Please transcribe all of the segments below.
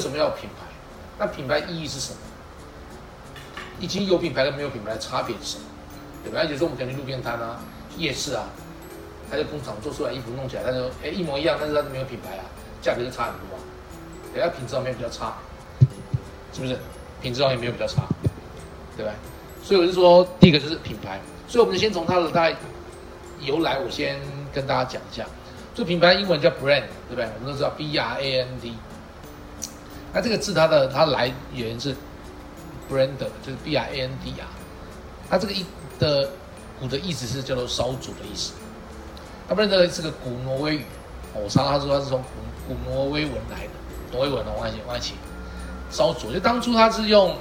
为什么要品牌？那品牌意义是什么？已经有品牌跟没有品牌的差别是什么？对吧？而且说我们可能路边摊啊、夜市啊，他在工厂做出来衣服弄起来，他说哎一模一样，但是它没有品牌啊，价格就差很多啊。对，它品质上面比较差，是不是？品质上面没有比较差，对吧？所以我就说，第一个就是品牌。所以我们先从它的大概由来，我先跟大家讲一下。这品牌英文叫 brand，对不对？我们都知道 B R A N D。那这个字它的它来源是 brand，就是 b i a n d 啊。它这个一的古的意思是叫做烧煮的意思。那 brand 是个古挪威语，我查他说他是从古古挪威文来的，挪威文的外外起烧煮。就当初他是用。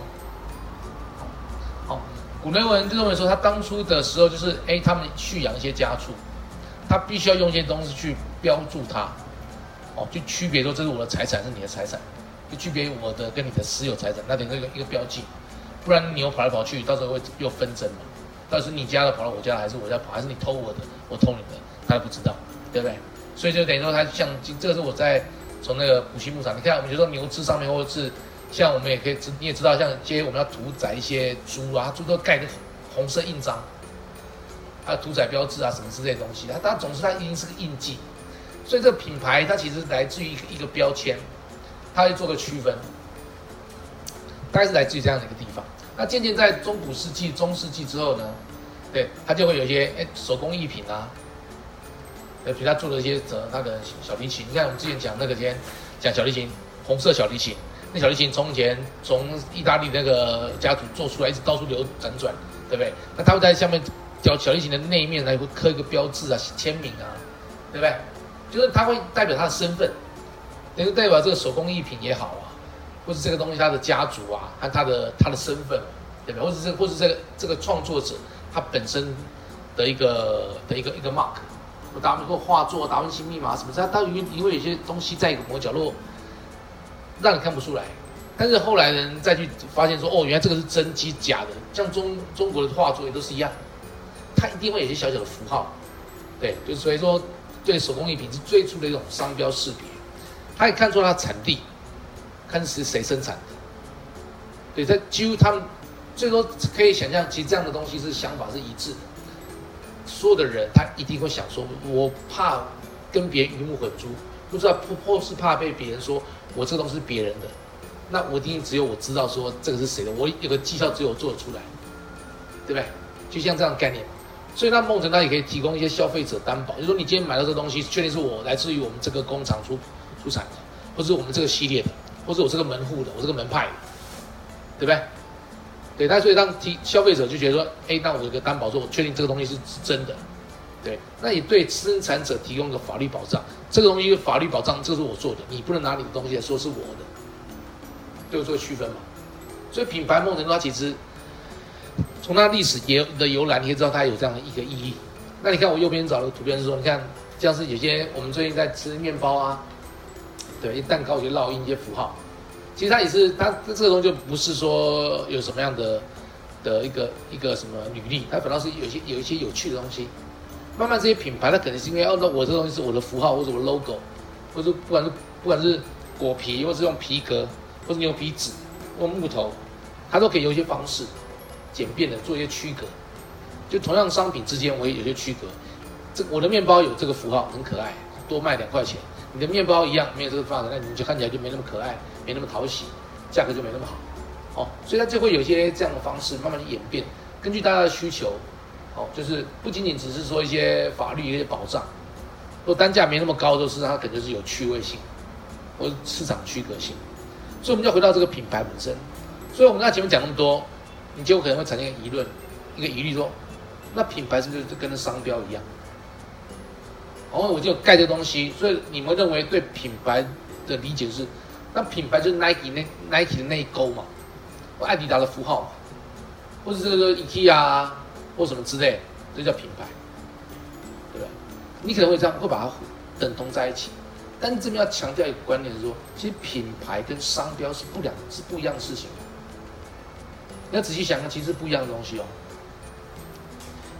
古人文就认为说，他当初的时候就是，哎，他们蓄养一些家畜，他必须要用一些东西去标注它，哦，就区别说这是我的财产，是你的财产，就区别我的跟你的私有财产，那等于一个一个标记，不然你又跑来跑去，到时候会又纷争嘛，到底是你家的跑到我家，还是我家跑，还是你偷我的，我偷你的，他都不知道，对不对？所以就等于说，他像这个是我在从那个古稀牧场，你看，我们就说牛只上面或者是。像我们也可以知，你也知道，像接我们要屠宰一些猪啊，猪都盖个红色印章，还有屠宰标志啊什么之类的东西，它它总是它一定是个印记，所以这个品牌它其实来自于一个标签，它会做个区分，大概是来自于这样的一个地方。那渐渐在中古世纪、中世纪之后呢，对它就会有一些哎手工艺品啊，呃，比如他做了一些折那个小提琴，你看我们之前讲那个天讲小提琴，红色小提琴。那小提琴从前从意大利那个家族做出来，一直到处流辗转，对不对？那他会在下面小小提琴的那一面来会刻一个标志啊、签名啊，对不对？就是它会代表他的身份，等于代表这个手工艺品也好啊，或是这个东西它的家族啊和它的它的身份，对不对？或者是或是这个这个创作者他本身的一个的一个一个 mark，我达文西画作、达文西密码什么，它它因为因为有些东西在一个某个角落。让你看不出来，但是后来人再去发现说，哦，原来这个是真机假的，像中中国的画作也都是一样，它一定会有些小小的符号，对，就所以说对手工艺品是最初的一种商标识别，他也看出它产地，看是谁生产的，对，它几乎他们最多可以想象，其实这样的东西是想法是一致的，所有的人他一定会想说，我怕跟别人鱼目混珠，不知道或或是怕被别人说。我这个东西是别人的，那我一定只有我知道说这个是谁的，我有个绩效只有做得出来，对不对？就像这样概念，所以那梦辰他也可以提供一些消费者担保，就是说你今天买到这个东西，确定是我来自于我们这个工厂出出产的，或是我们这个系列的，或是我这个门户的，我这个门派的，对不对？对，那所以让提消费者就觉得说，哎，那我有个担保，说我确定这个东西是是真的。对，那也对生产者提供一个法律保障。这个东西法律保障，这是我做的，你不能拿你的东西来说是我的，对我做区分嘛。所以品牌梦辰它其实从它历史也的由来，你可以知道它有这样的一个意义。那你看我右边找的图片是说，你看像是有些我们最近在吃面包啊，对，一蛋糕有些烙印一些符号，其实它也是它这个东西就不是说有什么样的的一个一个什么履历，它反倒是有些有一些有趣的东西。慢慢这些品牌，它可能是因为哦，那我这东西是我的符号，或者我 logo，或者不管是不管是果皮，或是用皮革，或是牛皮纸，用木头，它都可以有一些方式简便的做一些区隔。就同样商品之间，我也有些区隔。这我的面包有这个符号，很可爱，多卖两块钱。你的面包一样没有这个符号，那你就看起来就没那么可爱，没那么讨喜，价格就没那么好。哦，所以它就会有一些这样的方式慢慢的演变，根据大家的需求。哦，就是不仅仅只是说一些法律一些保障，如果单价没那么高，都是它肯定是有趣味性，或者市场区隔性，所以我们就回到这个品牌本身。所以我们刚才前面讲那么多，你就可能会产生一个疑论，一个疑虑说，那品牌是不是就跟商标一样？哦，我就盖这东西，所以你们认为对品牌的理解是，那品牌就是 Nike 那 Nike 的那一勾嘛，或艾迪达的符号嘛，或者这个 IKEA。或什么之类，这叫品牌，对吧？你可能会这样，会把它等同在一起。但这边要强调一个观念，是说，其实品牌跟商标是不两，是不一样的事情。你要仔细想想，其实不一样的东西哦。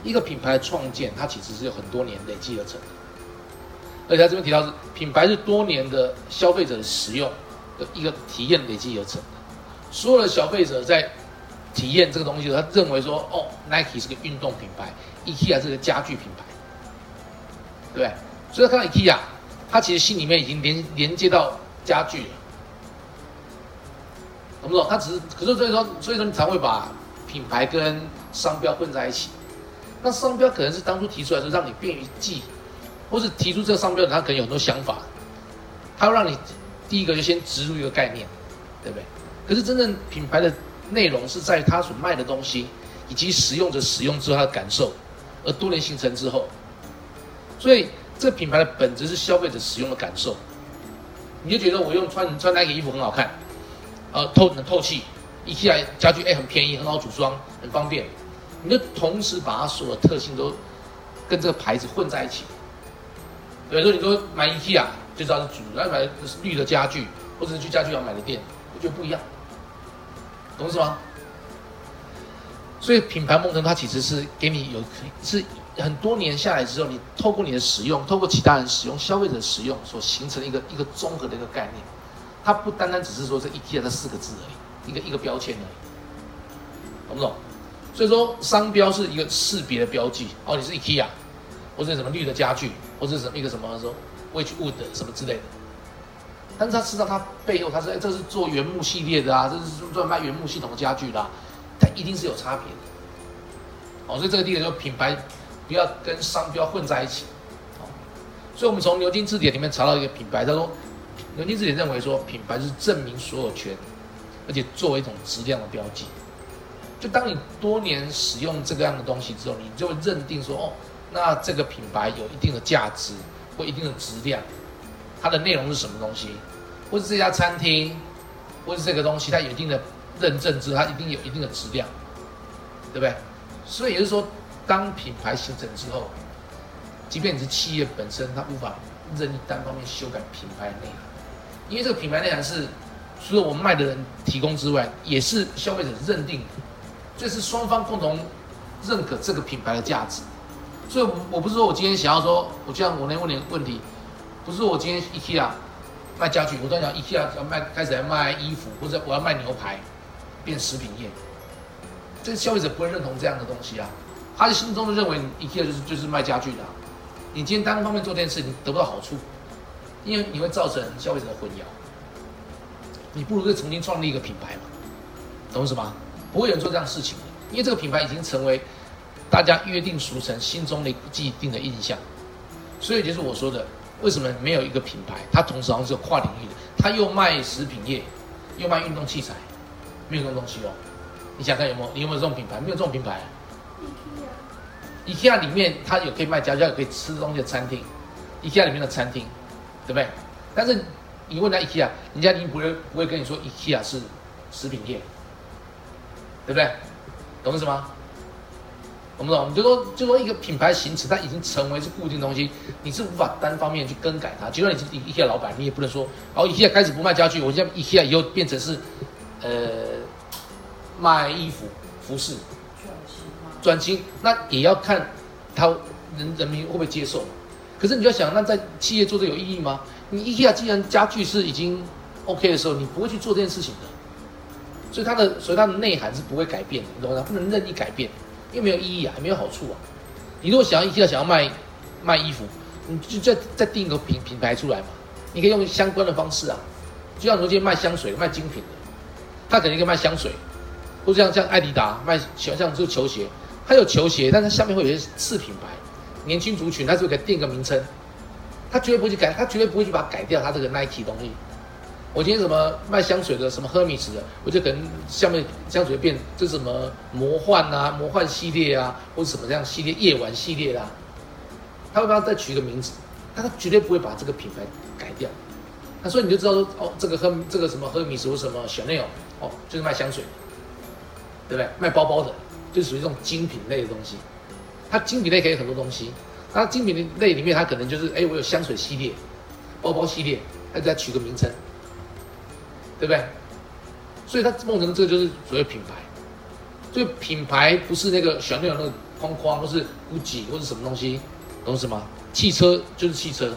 一个品牌的创建，它其实是有很多年累积而成的。而且他这边提到是品牌是多年的消费者的使用，的一个体验累积而成的。所有的消费者在体验这个东西，他认为说，哦，Nike 是个运动品牌，IKEA 是个家具品牌，对对？所以他看到 IKEA，他其实心里面已经连连接到家具了，懂不懂？他只是，可是所以说，所以说你才会把品牌跟商标混在一起。那商标可能是当初提出来是让你便于记，或是提出这个商标他可能有很多想法，他会让你第一个就先植入一个概念，对不对？可是真正品牌的内容是在他所卖的东西，以及使用者使用之后他的感受，而多年形成之后，所以这个品牌的本质是消费者使用的感受。你就觉得我用穿穿那个衣服很好看，呃，透很透气，一起来家具哎很便宜，很好组装，很方便。你就同时把它所有的特性都跟这个牌子混在一起。比如说，你说买 IKEA 就知道是主，然后买绿的家具，或者是去家具行买的店，我觉得不一样，懂意思吗？所以品牌梦城它其实是给你有是很多年下来之后，你透过你的使用，透过其他人使用，消费者使用所形成一个一个综合的一个概念。它不单单只是说这 IKEA 这四个字而已，一个一个标签而已，懂不懂？所以说，商标是一个识别的标记。哦，你是 IKEA，或者什么绿的家具，或者什么一个什么说，Whichwood 什么之类的。但是他知道他背后，他是这是做原木系列的啊，这是专卖原木系统的家具啦，它一定是有差别的。哦，所以这个地方就品牌不要跟商标混在一起。哦，所以我们从牛津字典里面查到一个品牌，他说牛津字典认为说品牌是证明所有权，而且作为一种质量的标记。就当你多年使用这个样的东西之后，你就认定说，哦，那这个品牌有一定的价值或一定的质量，它的内容是什么东西，或者这家餐厅，或者这个东西它有一定的认证之后，它一定有一定的质量，对不对？所以也就是说，当品牌形成之后，即便你是企业本身，它无法任意单方面修改品牌内涵，因为这个品牌内涵是除了我们卖的人提供之外，也是消费者认定。这是双方共同认可这个品牌的价值，所以，我不是说我今天想要说，我这样我能问你个问题，不是说我今天 IKEA 卖家具，我在讲 IKEA 要卖开始来卖衣服，或者我要卖牛排，变食品业，这个消费者不会认同这样的东西啊，他的心中就认为 IKEA 就是就是卖家具的，你今天单方面做这件事，你得不到好处，因为你会造成消费者的混淆，你不如再重新创立一个品牌嘛，懂什么？不会有人做这样事情，因为这个品牌已经成为大家约定俗成、心中的既定的印象。所以就是我说的，为什么没有一个品牌，它同时好像是有跨领域的，它又卖食品业，又卖运动器材，没有这种东西哦。你想看有没有？你有没有这种品牌？没有这种品牌。IKEA，IKEA 里面它有可以卖家具、可以吃东西的餐厅，IKEA 里面的餐厅，对不对？但是你问他 IKEA，人家一定不会不会跟你说 IKEA 是食品业。对不对？懂意思吗？懂不懂？你就说，就说一个品牌形式，它已经成为是固定东西，你是无法单方面去更改它。就算你是 IKEA 老板，你也不能说，哦，IKEA 开始不卖家具，我现在 IKEA 以后变成是，呃，卖衣服、服饰，转型转型，那也要看他人人民会不会接受。可是你就要想，那在企业做这有意义吗？你 IKEA 既然家具是已经 OK 的时候，你不会去做这件事情的。所以它的，所以它的内涵是不会改变的，你懂吗？不能任意改变，因为没有意义啊，也没有好处啊。你如果想要一定要想要卖卖衣服，你就再再定一个品品牌出来嘛。你可以用相关的方式啊，就像如今卖香水、卖精品的，他肯定可以卖香水，或者像像艾迪达卖像像这个球鞋，他有球鞋，但他下面会有些次品牌，年轻族群，他是不是可以定个名称？他绝对不会去改，他绝对不会去把它改掉，他这个 Nike 东西。我今天什么卖香水的，什么赫米斯的，我就可能下面香水变这什么魔幻啊、魔幻系列啊，或者什么样系列、夜晚系列啦，他会帮他再取一个名字，但他绝对不会把这个品牌改掉。那所以你就知道说，哦，这个赫这个什么赫米斯或什么小内哦，哦，就是卖香水，对不对？卖包包的，就属于这种精品类的东西。它精品类可以很多东西，那精品类里面它可能就是，哎，我有香水系列、包包系列，它再取个名称。对不对？所以他梦成这个就是所谓品牌，所以品牌不是那个小那种那个框框，或是 GUCCI 或是什么东西，懂什么？汽车就是汽车，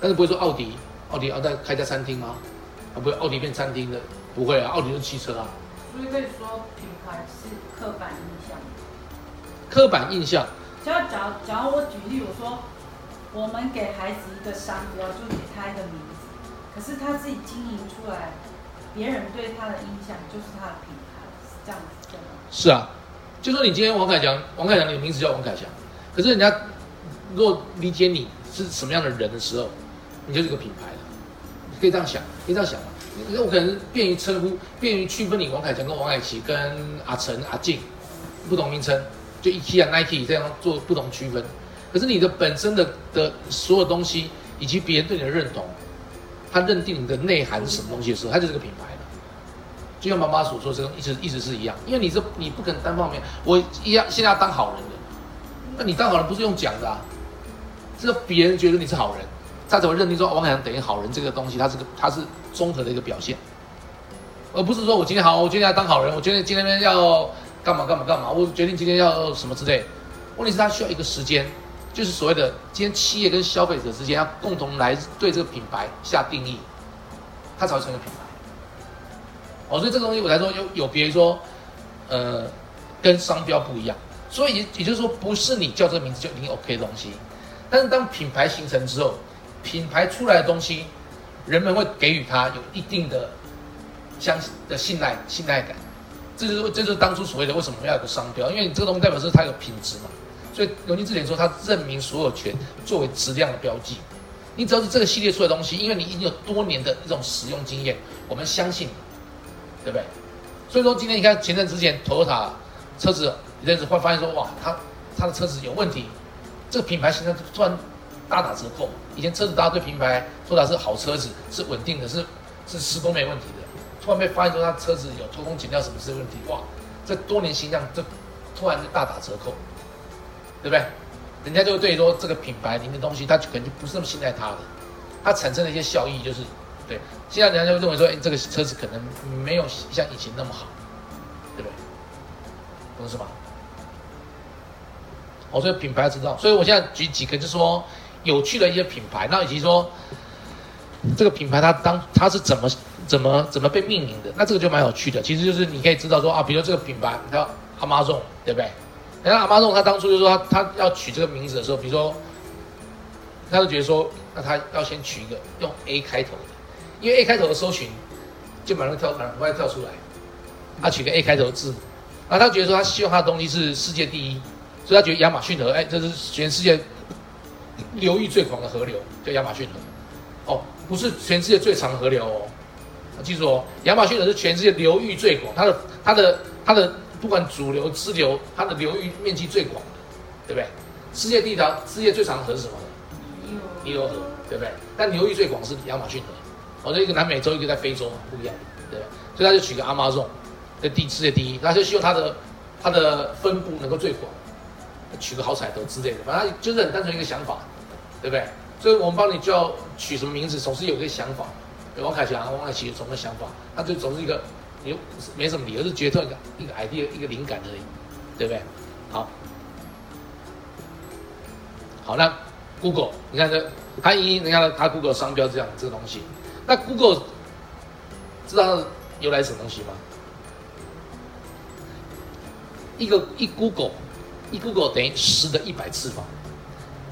但是不会说奥迪，奥迪要在开家餐厅吗？啊不会奥迪变餐厅的，不会啊，奥迪是汽车啊。所以可以说品牌是刻板印象。刻板印象，只要假假如我举例，我说我们给孩子一个商标，就给他一个名字，可是他自己经营出来，别人对他的印象就是他的品牌，是这样子的吗？是啊，就说你今天王凯强，王凯强你的名字叫王凯强，可是人家如果理解你是什么样的人的时候，你就是个品牌了。你可以这样想，可以这样想嘛？那我可能便于称呼，便于区分你王凯强跟王凯琪跟阿成、阿静不同名称，就 IKEA、Nike 这样做不同区分。可是你的本身的的所有东西，以及别人对你的认同，他认定你的内涵是什么东西的时候，他就是个品牌了。就像妈妈所说，这种一直一直是一样，因为你这你不可能单方面，我一样现在要当好人的，那你当好人不是用讲的啊，是别人觉得你是好人，他才会认定说王凯强等于好人这个东西，它是个它是综合的一个表现，而不是说我今天好，我今天要当好人，我决定今天要干嘛干嘛干嘛，我决定今天要什么之类。问题是他需要一个时间，就是所谓的今天企业跟消费者之间要共同来对这个品牌下定义，它才会成为品牌。哦，所以这个东西我来说有有别于说，呃，跟商标不一样。所以也就是说，不是你叫这个名字就一定 OK 的东西。但是当品牌形成之后，品牌出来的东西，人们会给予它有一定的相的信赖信赖感。这就是这就是当初所谓的为什么要有个商标，因为你这个东西代表是它有品质嘛。所以龙金字典说它证明所有权作为质量的标记。你只要是这个系列出的东西，因为你已经有多年的一种使用经验，我们相信。对不对？所以说今天你看前阵之前，Toyota 车子一阵子会发现说，哇，他他的车子有问题，这个品牌形象突然大打折扣。以前车子大家对品牌说它是好车子，是稳定的，是是施工没问题的。突然被发现说他车子有偷工减料什么之类问题，哇，这多年形象这突然就大打折扣，对不对？人家就会对说这个品牌您的东西，他可能就不是那么信赖他的，它产生的一些效益就是。对，现在人家就会认为说，哎，这个车子可能没有像以前那么好，对不对？懂是吗？我说品牌知道，所以我现在举几个，就是说有趣的一些品牌，那以及说这个品牌它当它是怎么怎么怎么被命名的，那这个就蛮有趣的。其实就是你可以知道说啊，比如这个品牌叫阿妈众，对不对？然后阿妈众他当初就说他他要取这个名字的时候，比如说他就觉得说，那他要先取一个用 A 开头的。因为 A 开头的搜寻，就马上跳，马上快跳出来。他取个 A 开头的字，然后他觉得说他希望他的东西是世界第一，所以他觉得亚马逊河，哎，这是全世界流域最广的河流，叫亚马逊河。哦，不是全世界最长的河流哦。记住哦，亚马逊河是全世界流域最广，它的它的它的不管主流支流，它的流域面积最广的，对不对？世界第一条世界最长的河是什么？尼罗河，对不对？但流域最广是亚马逊河。哦，这一个南美洲，一个在非洲，不一样，对不对所以他就取个阿妈众，在第世界第一，他就希望它的它的分布能够最广，取个好彩头之类的，反正就是很单纯一个想法，对不对？所以我们帮你叫取什么名字，总是有一个想法。王凯强、王凯奇总的想法，他就总是一个，你没什么理由，是决策一个一个 idea 一个灵感而已，对不对？好，好，那 Google，你看这，他一，你看他 Google 商标这样这个东西。那 Google 知道由来什么东西吗？一个一 Google，一 Google 等于十的一百次方。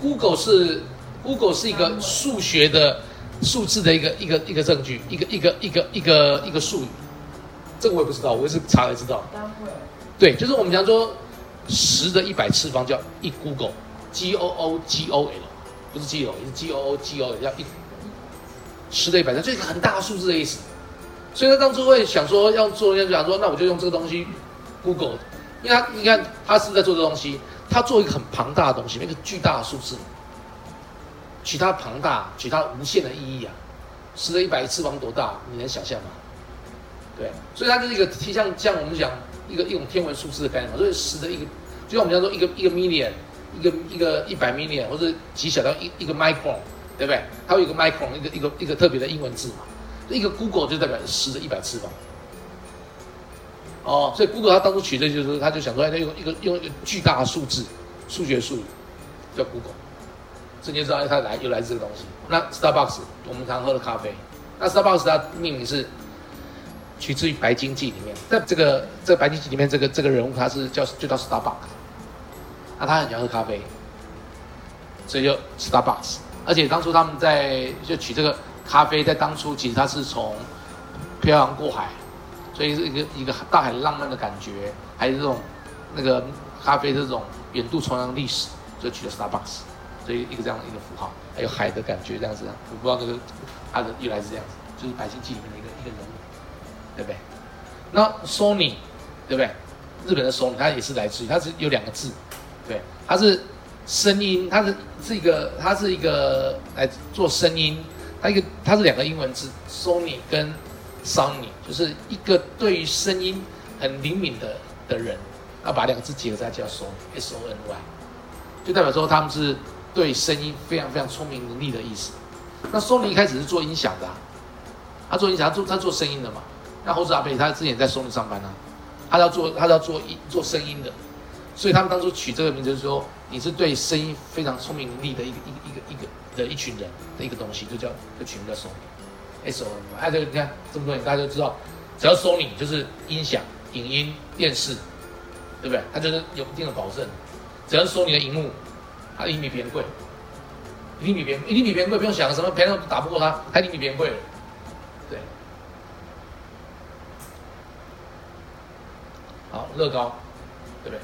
Google 是 Google 是一个数学的数字的一个一个一个证据，一个一个一个一个一个术语。这个我也不知道，我也是查才知道。对，就是我们讲说十的一百次方叫一 Google，G O O G O L，不是 G O，是 G O O G O L，叫一。十的一百三，就一个很大的数字的意思。所以他当初会想说要做，就想说那我就用这个东西，Google，因为他你看他是在做这东西，他做一个很庞大的东西，一个巨大的数字，取它庞大，取它无限的意义啊。十的一百次方多大，你能想象吗？对，所以它就是一个像像我们讲一个一种天文数字的概念嘛。所以十的一个，就像我们讲说一个一个 million，一个一个一百 million，或者极小到一一个 micron。对不对？它有一个 micron，一个一个一个特别的英文字嘛。一个 Google 就代表十的一百次方。哦，所以 Google 它当初取的就是，他就想说，哎它用一个用一个巨大的数字，数学术语叫 Google。这你就知道它来又来自这个东西。那 Starbucks 我们常喝的咖啡，那 Starbucks 它命名是取自于《白鲸记》里面，在这个这个《白鲸记》里面，这个这个人物他是叫就叫 Starbucks，那他很喜欢喝咖啡，所以就 Starbucks。而且当初他们在就取这个咖啡，在当初其实它是从漂洋过海，所以是一个一个大海浪漫的感觉，还有这种那个咖啡这种远渡重洋历史，就取了 Starbucks，所以一个这样的一个符号，还有海的感觉这样子，我不知道那个它的由来是这样子，就是《白鲸记》里面的，对不对？那 Sony，对不对？日本的 Sony，它也是来自于，它是有两个字，对，它是声音，它是是一个，它是一个来做声音，它一个它是两个英文字，Sony 跟 Sony，就是一个对于声音很灵敏的的人，要把两个字结合在叫 Sony，S O N Y，就代表说他们是对声音非常非常聪明伶俐的意思。那 Sony 一开始是做音响的、啊，他做音响，他做他做声音的嘛。那猴子阿贝他之前在 Sony 上班啊，他要做他要做音做声音的，所以他们当初取这个名字就是说你是对声音非常聪明伶俐的一个一个一个一个的一群人的一个东西，就叫就取名叫 Sony，S O N。哎，这个你看这么多年大家都知道，只要 Sony 就是音响、影音、电视，对不对？它就是有一定的保证。只要是 Sony 的荧幕，它一定比别人贵，一定比别人一定比别人贵，不用想什么别人打不过它，它一定比别人贵。对。乐高，对不对？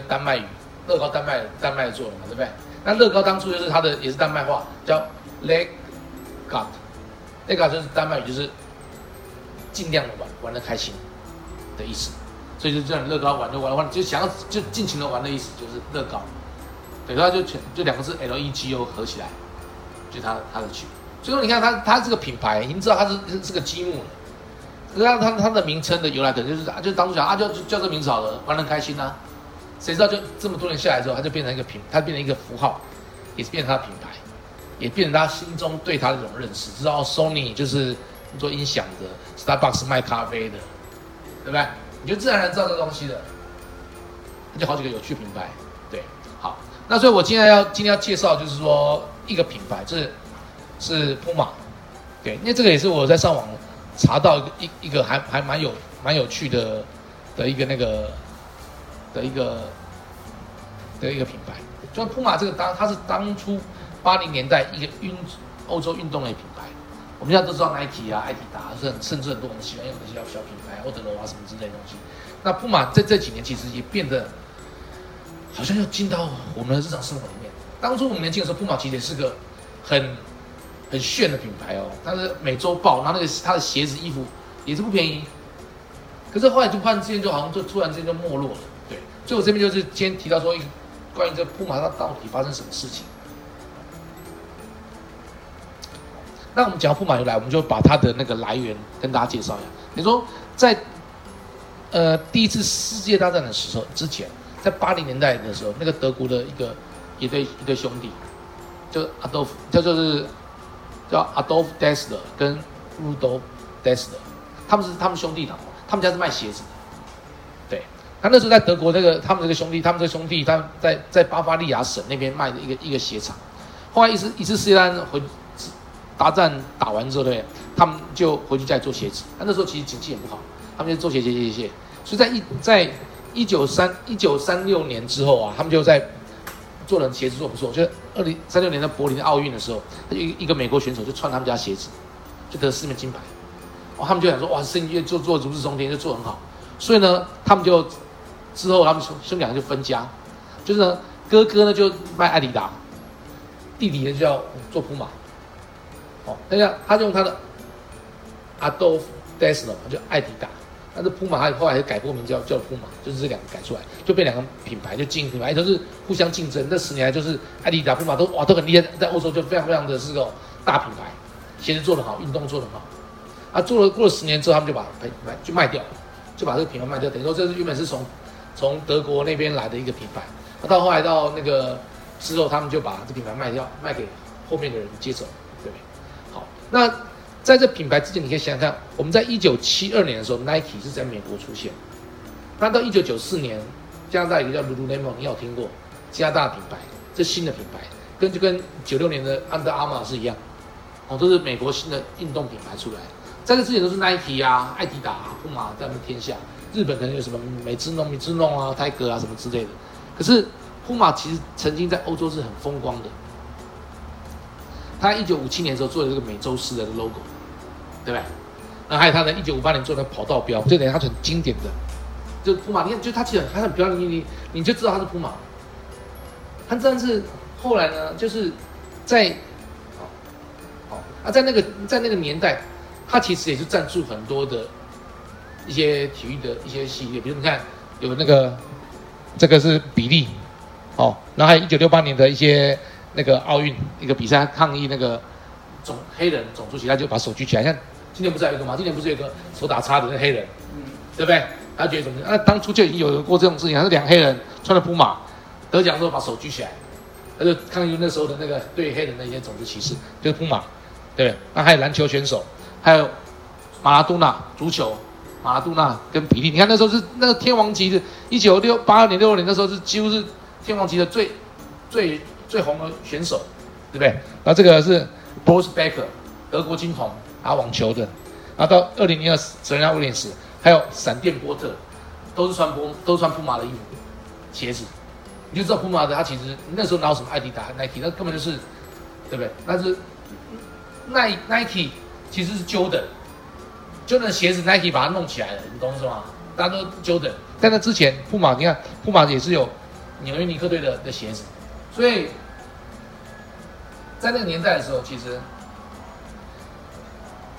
就丹麦语，乐高丹麦丹麦做的嘛，对不对？那乐高当初就是它的也是丹麦话，叫 leg got，那个就是丹麦语，就是尽量的玩，玩的开心的意思。所以就这样，乐高玩就玩玩，就想要就尽情的玩的意思，就是乐高。对，它就全就两个字 L E G O 合起来，就它它的曲。所以说你看它它这个品牌，已经知道它是是是个积木了。那他他的名称的由来，可能就是啊就当初讲啊，就就叫这名字好了，玩得开心呐、谁知道就这么多年下来之后，它就变成一个品，它变成一个符号，也是变成它的品牌，也变成他心中对它的这种认识。知道 Sony 就是做音响的，Starbucks 卖咖啡的，对不对？你就自然而然知道这东西的，那就好几个有趣品牌。对，好，那所以我今天要今天要介绍就是说一个品牌，这是是 Puma，对，因为这个也是我在上网查到一个一一个还还蛮有蛮有趣的的一个那个的一个的一个品牌。就像 Puma 这个当它是当初八零年代一个运欧洲运动类品牌。我们现在都知道 Nike 啊、艾迪达，是很甚至很多人喜欢用的小小品牌，欧德罗啊什么之类的东西。那 Puma 在这几年其实也变得好像要进到我们的日常生活里面。当初我们年轻的时候，Puma 其实也是个很很炫的品牌哦，它是美洲豹，然后那个它的鞋子、衣服也是不便宜。可是后来就突然之间就好像就突然之间就没落了，对。所以我这边就是先提到说，一个关于这 Puma 它到底发生什么事情。那我们讲到铺马由来，我们就把它的那个来源跟大家介绍一下。你说在呃第一次世界大战的时候之前，在八零年代的时候，那个德国的一个一对一对兄弟，就 Adolf，叫就是叫 Adolf Dassler 跟 Rudolf Dassler，他们是他们兄弟党，他们家是卖鞋子的。对，他那时候在德国那个他们这个兄弟，他们这个兄弟他在在巴伐利亚省那边卖的一个一个鞋厂，后来一次一次世界大战回。大战打完之后，对，他们就回去再做鞋子。那那时候其实经济也不好，他们就做鞋鞋鞋鞋。所以在一在一九三一九三六年之后啊，他们就在做人鞋子做不错。就二零三六年的柏林奥运的时候，一一个美国选手就穿他们家鞋子，就得四面金牌。哦，他们就想说，哇，生意做做如日中天，就做很好。所以呢，他们就之后他们兄兄两个就分家，就是呢，哥哥呢就卖艾迪达，弟弟呢就要做普马。哦，那下他就用他的 Adolf d e s n e r 就艾迪达，但是普马后来改过名叫叫普马，就是这两个改出来，就变两个品牌就竞品牌，都是互相竞争。那十年来就是艾迪达、普马都哇都很厉害，在欧洲就非常非常的是个大品牌，鞋子做得好，运动做得好。啊，做了过了十年之后，他们就把品牌就卖掉，就把这个品牌卖掉，等于说这是原本是从从德国那边来的一个品牌，那到后来到那个之后，他们就把这品牌卖掉，卖给后面的人接手。那在这品牌之前，你可以想想看，我们在一九七二年的时候，Nike 是在美国出现。那到一九九四年，加拿大一个叫 Lululemon，你有听过？加拿大品牌，这新的品牌，跟就跟九六年的 Under Armour 是一样。哦，都是美国新的运动品牌出来。在这之前都是 Nike 啊、艾迪达、富马在他们天下。日本可能有什么美之弄、米之弄啊、泰格啊什么之类的。可是富马其实曾经在欧洲是很风光的。他一九五七年的时候做的这个美洲狮的 logo，对不对？那还有他的一九五八年做的跑道标，这点它很经典的。就是普马，你看，就他其实很很漂亮，你你你就知道他是普马。他真的是后来呢，就是在，哦，哦，啊，在那个在那个年代，他其实也是赞助很多的一些体育的一些系列，比如你看有那个这个是比利，哦，然后还有一九六八年的一些那个奥运一个比赛抗议那个种黑人种族起来就把手举起来，像今年不是有一个吗？今年不是有个手打叉的那黑人，对不对？他觉得怎么？那当初就已经有人过这种事情，还是两黑人穿了普马得奖之后把手举起来，他就抗议那时候的那个对黑人的一些种族歧视，就是普马，对。那还有篮球选手，还有马拉多纳足球，马拉多纳跟比利，你看那时候是那个天王级的，一九六八二年、六二年那时候是几乎是天王级的最最最红的选手，对不对？然后这个是 Boris Becker，德国金童，打网球的。然后到二零零二，泽连威廉斯。还有闪电波特，都是穿波，都是穿普马的衣服、鞋子，你就知道普马的，它其实那时候哪有什么艾迪达、Nike，那根本就是，对不对？那是耐 Nike 其实是 Jordan，Jordan 鞋子 Nike 把它弄起来了，你懂是吗？大家都 Jordan，在那之前，普马你看，普马也是有纽约尼克队的的鞋子，所以在那个年代的时候，其实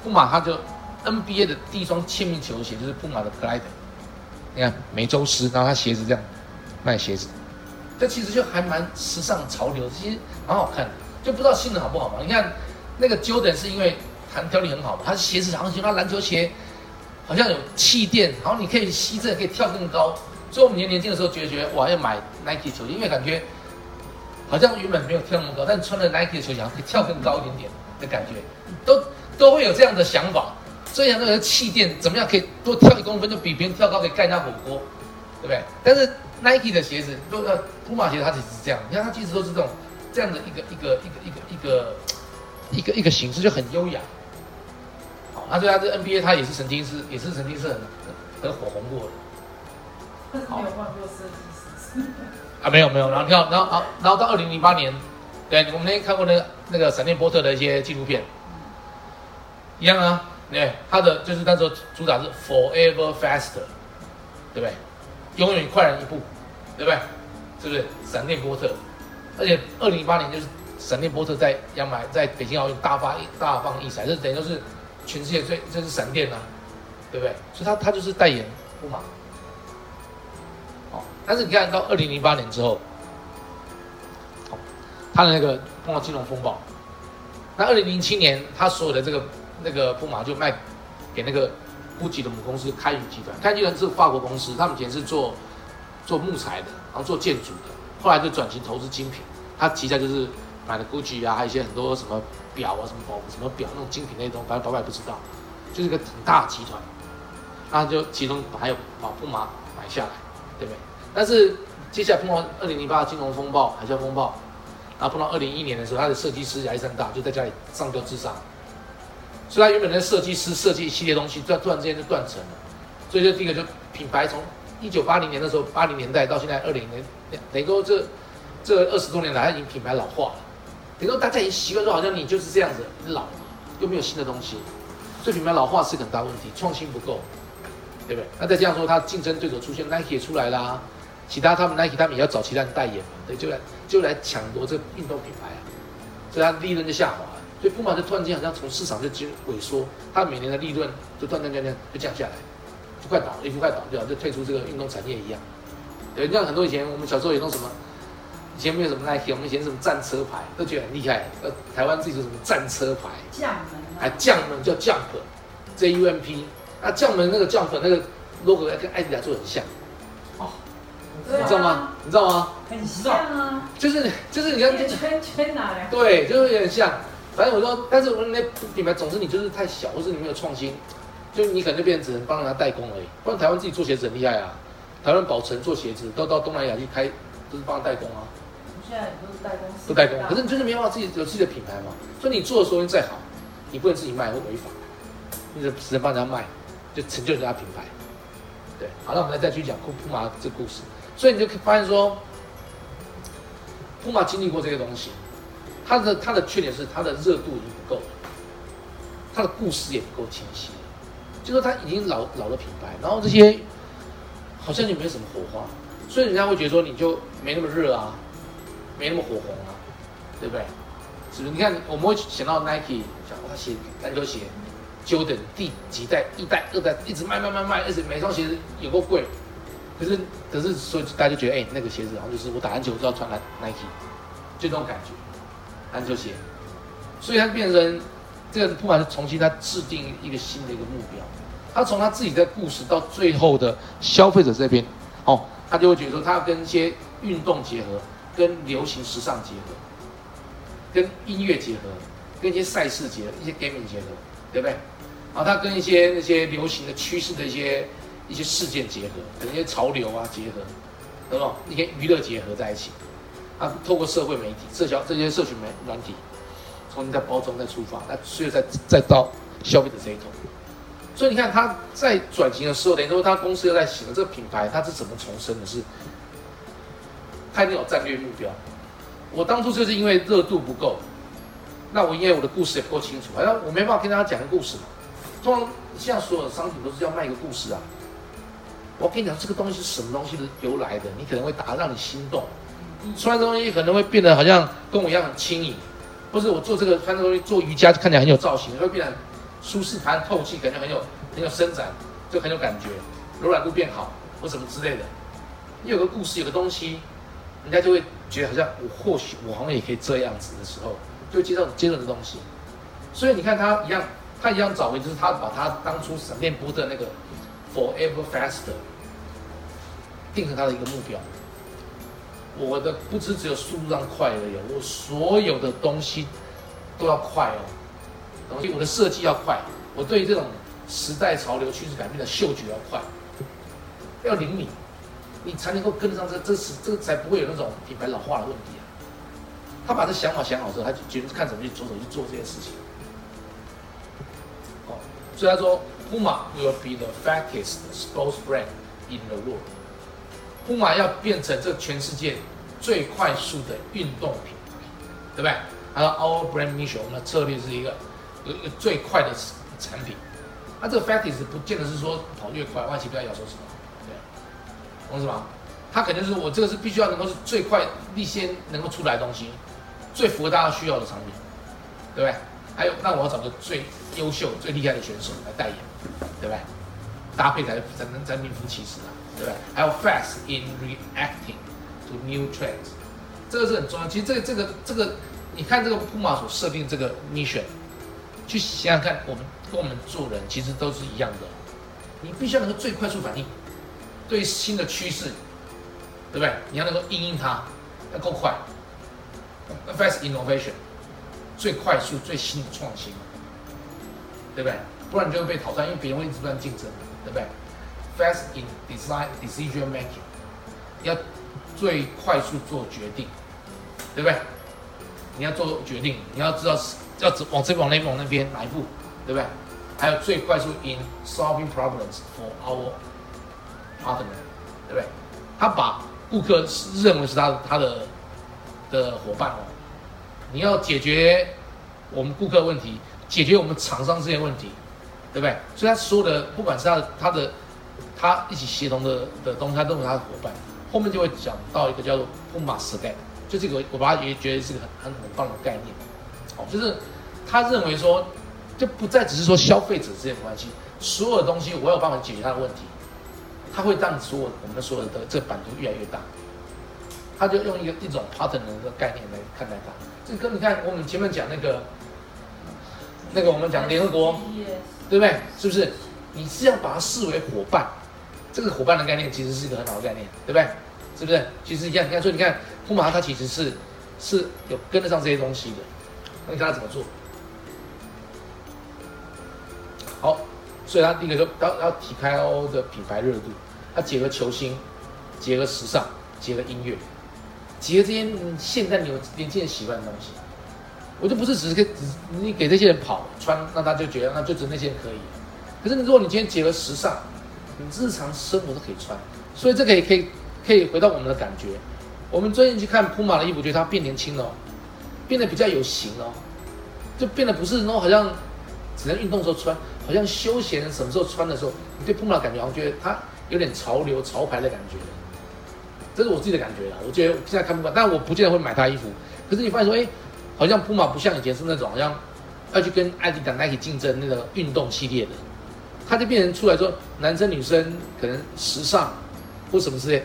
布马它就。NBA 的第一双签名球鞋就是布马的 p l y d e 你看美洲狮，然后他鞋子这样卖鞋子，这其实就还蛮时尚潮流，其实蛮好看的，就不知道性能好不好嘛。你看那个 Jordan 是因为弹跳力很好嘛，他鞋子好像喜他篮球鞋好像有气垫，然后你可以吸震，可以跳更高。所以我们年年轻的时候觉得觉得哇要买 Nike 球鞋，因为感觉好像原本没有跳那么高，但穿了 Nike 的球鞋好像可以跳更高一点点的感觉，都都会有这样的想法。这样那个气垫怎么样可以多跳一公分就比别人跳高可以盖人家火锅，对不对？但是 Nike 的鞋子，都呃，普马鞋它其实是这样，你看它其实都是这种这样的一个一个一个一个一个一个一个形式就很优雅。好，那所以它这 NBA 它也是曾经是也是曾经是很很火红过的。但是 没有换过设计师。啊，没有没有，然后然后然后然后到二零零八年，对，我们那天看过那个那个闪电波特的一些纪录片，一样啊。对，他的就是那时候主打是 Forever Faster，对不对？永远快人一步，对不对？是不是？闪电波特，而且二零一八年就是闪电波特在央买在北京奥运大发一大放异彩，这等于说是全世界最这是闪电啊，对不对？所以他他就是代言布马，哦，但是你看到二零零八年之后，哦，他的那个碰到金融风暴，那二零零七年他所有的这个。那个布马就卖给那个布吉的母公司开宇集团，开宇集团是法国公司，他们以前是做做木材的，然后做建筑的，后来就转型投资精品。他旗下就是买了 GUCCI 啊，还有一些很多什么表啊，什么宝什么表那种精品那种，反正宝宝也不知道，就是个很大集团。那就其中还有把布马买下来，对不对？但是接下来碰到二零零八金融风暴、海啸风暴，然后碰到二零一一年的时候，他的设计师亚历山大就在家里上吊自杀。所以，他原本的设计师设计一系列东西，突然突然之间就断层了。所以，就第一个就品牌从一九八零年的时候，八零年代到现在二零年，等于说这这二十多年来，它已经品牌老化了。等于说大家已经习惯说，好像你就是这样子你老，又没有新的东西，所以品牌老化是很大问题，创新不够，对不对？那再这样说，它竞争对手出现，Nike 也出来啦，其他他们 Nike 他们也要找其他人代言嘛，对，就来就来抢夺这运动品牌啊，所以它利润就下滑。所以普马就突然间好像从市场就经萎缩，它每年的利润就断断断断就降下来，就快倒，一副快倒掉，就退出这个运动产业一样。对，像很多以前我们小时候也弄什么，以前没有什么 Nike，我们以前什么战车牌都觉得很厉害，呃，台湾自己说什么战车牌，将门，还将门叫 Jump，J U M P，那将门那个 Jump 那个 logo 跟艾迪达做的很像，哦，你知道吗？你知道吗？很像啊，就是就是你看圈圈哪来？对，就是有点像。反正我说，但是我们那品牌总之你就是太小，或是你没有创新，就你可能就变成只能帮人家代工而已。不然台湾自己做鞋子很厉害啊，台湾宝成做鞋子都到东南亚去开，都是帮他代工啊。现在都是代工，都代工。可是你就是没办法自己有自己的品牌嘛。所以你做的时候再好，你不能自己卖会违法，你只只能帮人家卖，就成就人家品牌。对，好，那我们来再去讲库库马这故事。所以你就可以发现说，库马经历过这个东西，它的它的缺点是它的热度已经不够了，它的故事也不够清晰，就说它已经老老的品牌，然后这些好像就没什么火花，所以人家会觉得说你就没那么热啊，没那么火红啊，对不对？是不是？你看我们会想到 Nike，想他鞋篮球鞋，Jordan 第几代，一代、二代一直卖卖卖卖，而且每双鞋子有够贵。可是，可是，所以大家就觉得，哎，那个鞋子好像就是我打篮球就要穿 Nike，就这种感觉，篮球鞋。所以它变成这个，不管是重新他制定一个新的一个目标，他从他自己的故事到最后的消费者这边，哦，他就会觉得说，他要跟一些运动结合，跟流行时尚结合，跟音乐结合，跟一些赛事结合，一些 gaming 结合，对不对？然后他跟一些那些流行的趋势的一些。一些事件结合，可能一些潮流啊结合，懂不懂？一些娱乐结合在一起，啊，透过社会媒体、社交这些社群媒软体，重新再包装再出发，那所以再再到消费者这一头。所以你看他在转型的时候，等于说他公司又在醒了这个品牌，他是怎么重生的？是，他一定有战略目标。我当初就是因为热度不够，那我因为我的故事也不够清楚，好像我没办法跟大家讲个故事嘛。通常现在所有的商品都是要卖一个故事啊。我跟你讲，这个东西是什么东西的由来的，你可能会打让你心动。穿这东西可能会变得好像跟我一样很轻盈，不是我做这个穿这东西做瑜伽看起来很有造型，会变得舒适、很透气，感觉很有很有伸展，就很有感觉，柔软度变好或什么之类的。你有个故事，有个东西，人家就会觉得好像我或许我好像也可以这样子的时候，就接受接受这东西。所以你看他一样，他一样找回就是他把他当初闪电波的那个。Forever faster，定成他的一个目标。我的不只只有速度上快而已，我所有的东西都要快哦。东西我的设计要快，我对于这种时代潮流趋势改变的嗅觉要快，要灵敏，你才能够跟得上这这是这个才不会有那种品牌老化的问题啊。他把这想法想好之后，他就决定看怎么去着手去做这件事情。哦，所以他说。Puma will be the fastest sports brand in the world. Puma 要变成这全世界最快速的运动品牌，对不对？还有 Our brand mission，我们的策略是一个有一个最快的产品。那这个 fastest 不见得是说跑越快，万万不要咬手指头，对，懂什么？他肯定是我这个是必须要能够是最快、立先能够出来的东西，最符合大家需要的产品，对不对？还有，那我要找个最优秀、最厉害的选手来代言。对不对？搭配才才能才名副其实啊，对不对？还有 fast in reacting to new trends，这个是很重要。其实这个这个这个，你看这个铺马所设定这个 mission，去想想看，我们跟我们做人其实都是一样的。你必须要能够最快速反应，对新的趋势，对不对？你要能够应应它，要够快。fast innovation，最快速、最新的创新，对不对？不然你就会被淘汰，因为别人会一直不断竞争，对不对？Fast in design decision making，要最快速做决定，对不对？你要做决定，你要知道要往这往那往那边哪一步，对不对？还有最快速 in solving problems for our partner，对不对？他把顾客认为是他他的的伙伴哦，你要解决我们顾客问题，解决我们厂商这些问题。对不对？所以他所有的，不管是他的他的他一起协同的的东西，他都是他的伙伴。后面就会讲到一个叫做“布马时代”，就这个我把它也觉得是个很很很棒的概念。哦，就是他认为说，就不再只是说消费者之间的关系，所有的东西我有办法解决他的问题，他会让所有我们的所有的这个版图越来越大。他就用一个一种 partner 的概念来看待它。这跟你看我们前面讲那个那个我们讲联合国。对不对？是不是？你是要把它视为伙伴，这个伙伴的概念其实是一个很好的概念，对不对？是不是？其实一样，你看，所以你看，铺马它其实是是有跟得上这些东西的。那你看它怎么做？好，所以它第一个说要要提开欧的品牌热度，它结合球星，结合时尚，结合音乐，结合这些现在你有年轻人喜欢的东西，我就不是只是给只你给这些人跑穿，那他就觉得那就只那些人可以。可是如果你今天结合时尚，你日常生活都可以穿，所以这个也可以可以回到我们的感觉。我们最近去看 Puma 的衣服，觉得它变年轻了，变得比较有型哦，就变得不是那种好像只能运动时候穿，好像休闲什么时候穿的时候，你对 Puma 的感觉，我觉得它有点潮流潮牌的感觉。这是我自己的感觉啦，我觉得现在看不惯但我不见得会买它衣服。可是你发现说，哎，好像 Puma 不像以前是那种好像要去跟艾迪达、Nike 竞争那个运动系列的，它就变成出来说男生女生可能时尚或什么之类，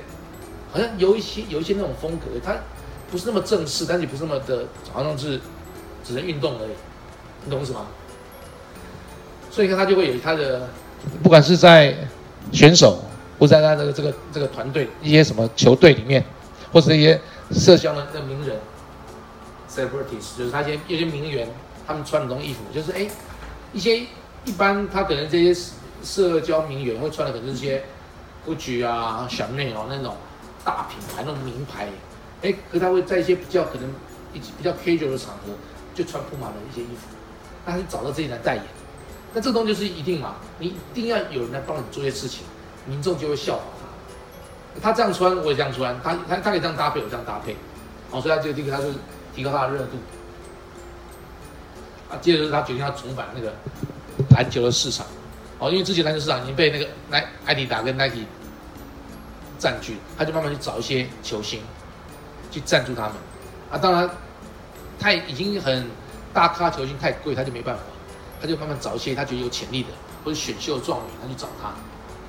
好像有一些有一些那种风格，它不是那么正式，但是也不是那么的，好像是只能运动而已，你懂什么？所以你看它就会有它的，不管是在选手。或在他的这个这个团队一些什么球队里面，或是一些社交的名人，celebrities，就是他一些一些名媛，他们穿的这种衣服，就是哎，一些一般他可能这些社交名媛会穿的可能是些 Gucci 啊、小内哦那种大品牌那种名牌，哎，可他会在一些比较可能一比较 casual 的场合就穿普马的一些衣服，那你找到这些人代言，那这东西就是一定嘛，你一定要有人来帮你做些事情。民众就会效仿他，这样穿我也这样穿，他他他可以这样搭配，我这样搭配，哦，所以他这个第一个他是提高他的热度，啊，接着是他决定要重返那个篮球的市场，哦，因为之前篮球市场已经被那个耐艾迪达跟 Nike 占据，他就慢慢去找一些球星去赞助他们，啊，当然太已经很大咖球星太贵，他就没办法，他就慢慢找一些他觉得有潜力的或者选秀状元，他去找他。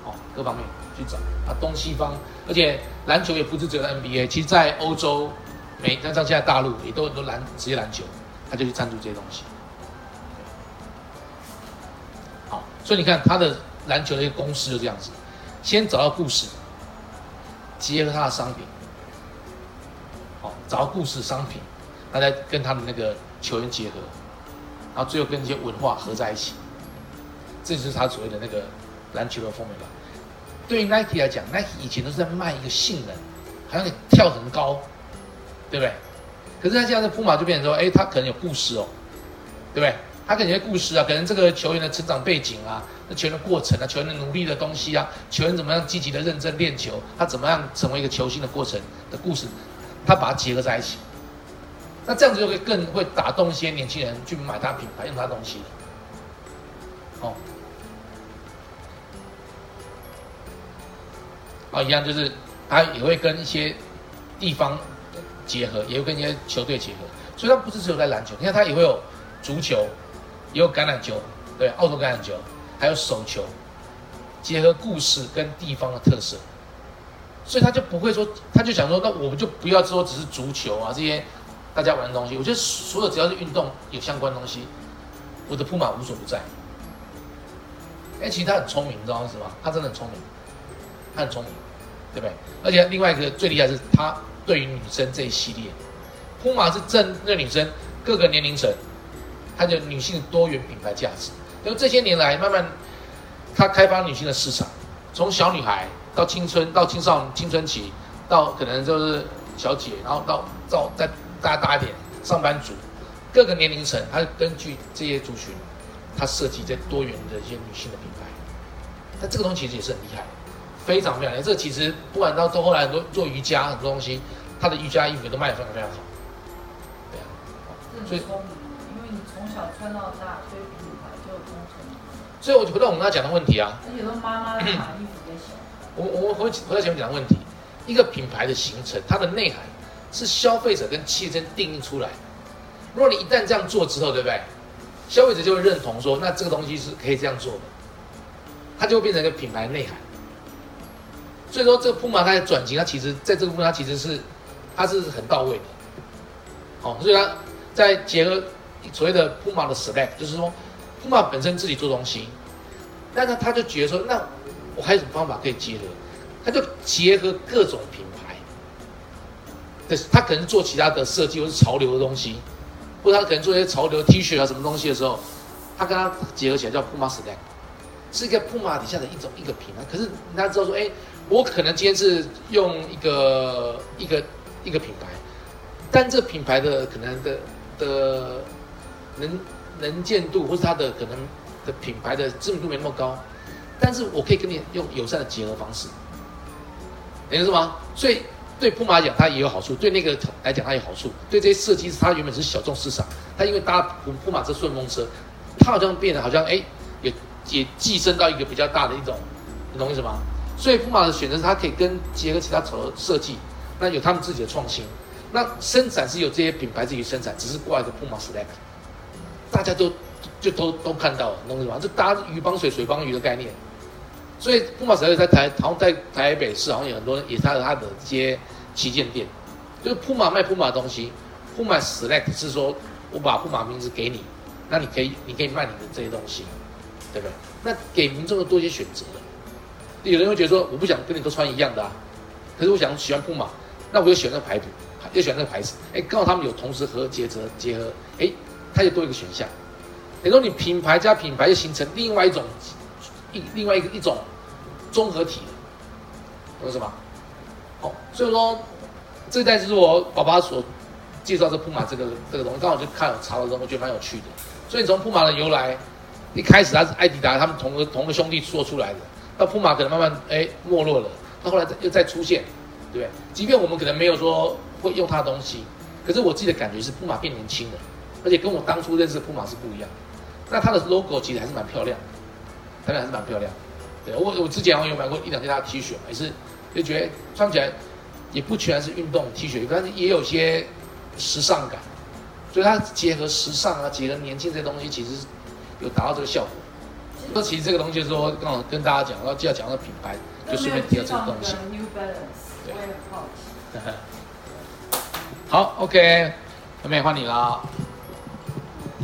哦。各方面去找。啊，东西方，而且篮球也不是只有 NBA，其实在欧洲、每那像现在大陆也都很多篮职业篮球，他就去赞助这些东西。好，所以你看他的篮球的一个公司就这样子，先找到故事，结合他的商品，好，找到故事商品，他再跟他的那个球员结合，然后最后跟一些文化合在一起，这就是他所谓的那个篮球的风格吧。对于 Nike 来讲，Nike 以前都是在卖一个性能，好像你跳很高，对不对？可是他现在的铺马就变成说，哎，他可能有故事哦，对不对？他可能有故事啊，可能这个球员的成长背景啊，那球员的过程啊，球员的努力的东西啊，球员怎么样积极的认真练球，他怎么样成为一个球星的过程的故事，他把它结合在一起，那这样子就会更会打动一些年轻人去买他品牌，用他东西哦。啊，一样就是，他也会跟一些地方结合，也会跟一些球队结合，所以他不是只有在篮球，你看他也会有足球，也有橄榄球，对，澳洲橄榄球，还有手球，结合故事跟地方的特色，所以他就不会说，他就想说，那我们就不要说只是足球啊这些大家玩的东西，我觉得所有只要是运动有相关东西，我的铺马无所不在。哎，其实他很聪明，你知道是吗？他真的很聪明。他很聪明，对不对？而且另外一个最厉害是他对于女生这一系列，铺马是正那女生各个年龄层，它的女性多元品牌价值。因为这些年来，慢慢他开发女性的市场，从小女孩到青春到青少青春期，到可能就是小姐，然后到到再大大一点上班族，各个年龄层，他根据这些族群，他设计这多元的一些女性的品牌。但这个东西其实也是很厉害。非常非常厉害，这其实不管到到后来很多做瑜伽很多东西，他的瑜伽衣服都卖的非常非常好。对啊，所以聪明，因为你从小穿到大，所以品牌就忠诚。所以我就回到我们刚讲的问题啊。而且都妈妈买衣服给小我我回回到前面讲的问题，一个品牌的形成，它的内涵是消费者跟企业间定义出来。如果你一旦这样做之后，对不对？消费者就会认同说，那这个东西是可以这样做的，它就会变成一个品牌内涵。所以说，这个铺马它的转型，它其实在这个部分，它其实是，它是很到位的，哦，所以它在结合所谓的铺马的 select，就是说，铺马本身自己做东西，但是他就觉得说，那我还有什么方法可以结合？他就结合各种品牌，可是他可能做其他的设计或是潮流的东西，或者他可能做一些潮流 T 恤啊什么东西的时候，他跟他结合起来叫铺马 select，是一个铺马底下的一种一个品牌。可是大家知道说，哎。我可能今天是用一个一个一个品牌，但这品牌的可能的的能能见度，或是它的可能的品牌的知名度没那么高，但是我可以跟你用友善的结合方式，懂意思吗？所以对铺马来讲，它也有好处；对那个来讲，它有好处。对这些设计师，它原本是小众市场，它因为搭铺铺马这顺风车，它好像变得好像哎，也也寄生到一个比较大的一种，你懂意思吗？所以铺马的选择是，它可以跟结合其他草设计，那有他们自己的创新。那生产是有这些品牌自己生产，只是挂一个铺马 select，大家都就都都看到了，懂意思吗？这搭鱼帮水，水帮鱼的概念。所以铺马 select 在台好像在台北市好像有很多也是它的它的这些旗舰店，就是铺马卖铺马的东西，铺马 select 是说我把铺马名字给你，那你可以你可以卖你的这些东西，对不对？那给民众的多一些选择。有人会觉得说，我不想跟你都穿一样的啊，可是我想喜欢铺马，那我就选那个牌子，就选那个牌子。哎，刚好他们有同时和结合结合，哎，它就多一个选项。等于说你品牌加品牌就形成另外一种一另外一个一种综合体，懂我意思吗？好，所以说这代就是我爸爸所介绍这铺马这个这个东西，刚好就看查了之后，我觉得蛮有趣的。所以从铺马的由来，一开始它是艾迪达他们同个同个兄弟做出来的。到铺马可能慢慢哎没落了，到后来又再出现，对不对？即便我们可能没有说会用它的东西，可是我自己的感觉是铺马变年轻了，而且跟我当初认识的铺马是不一样。那它的 logo 其实还是蛮漂亮，当然还是蛮漂亮。对我我之前我有买过一两件它的 T 恤，也是就觉得穿起来也不全是运动 T 恤，但是也有些时尚感，所以它结合时尚啊，结合年轻这些东西，其实有达到这个效果。那其实这个东西说刚好跟大家讲，然后既要讲到品牌，就顺便提到这个东西。好，OK，那妹换你了。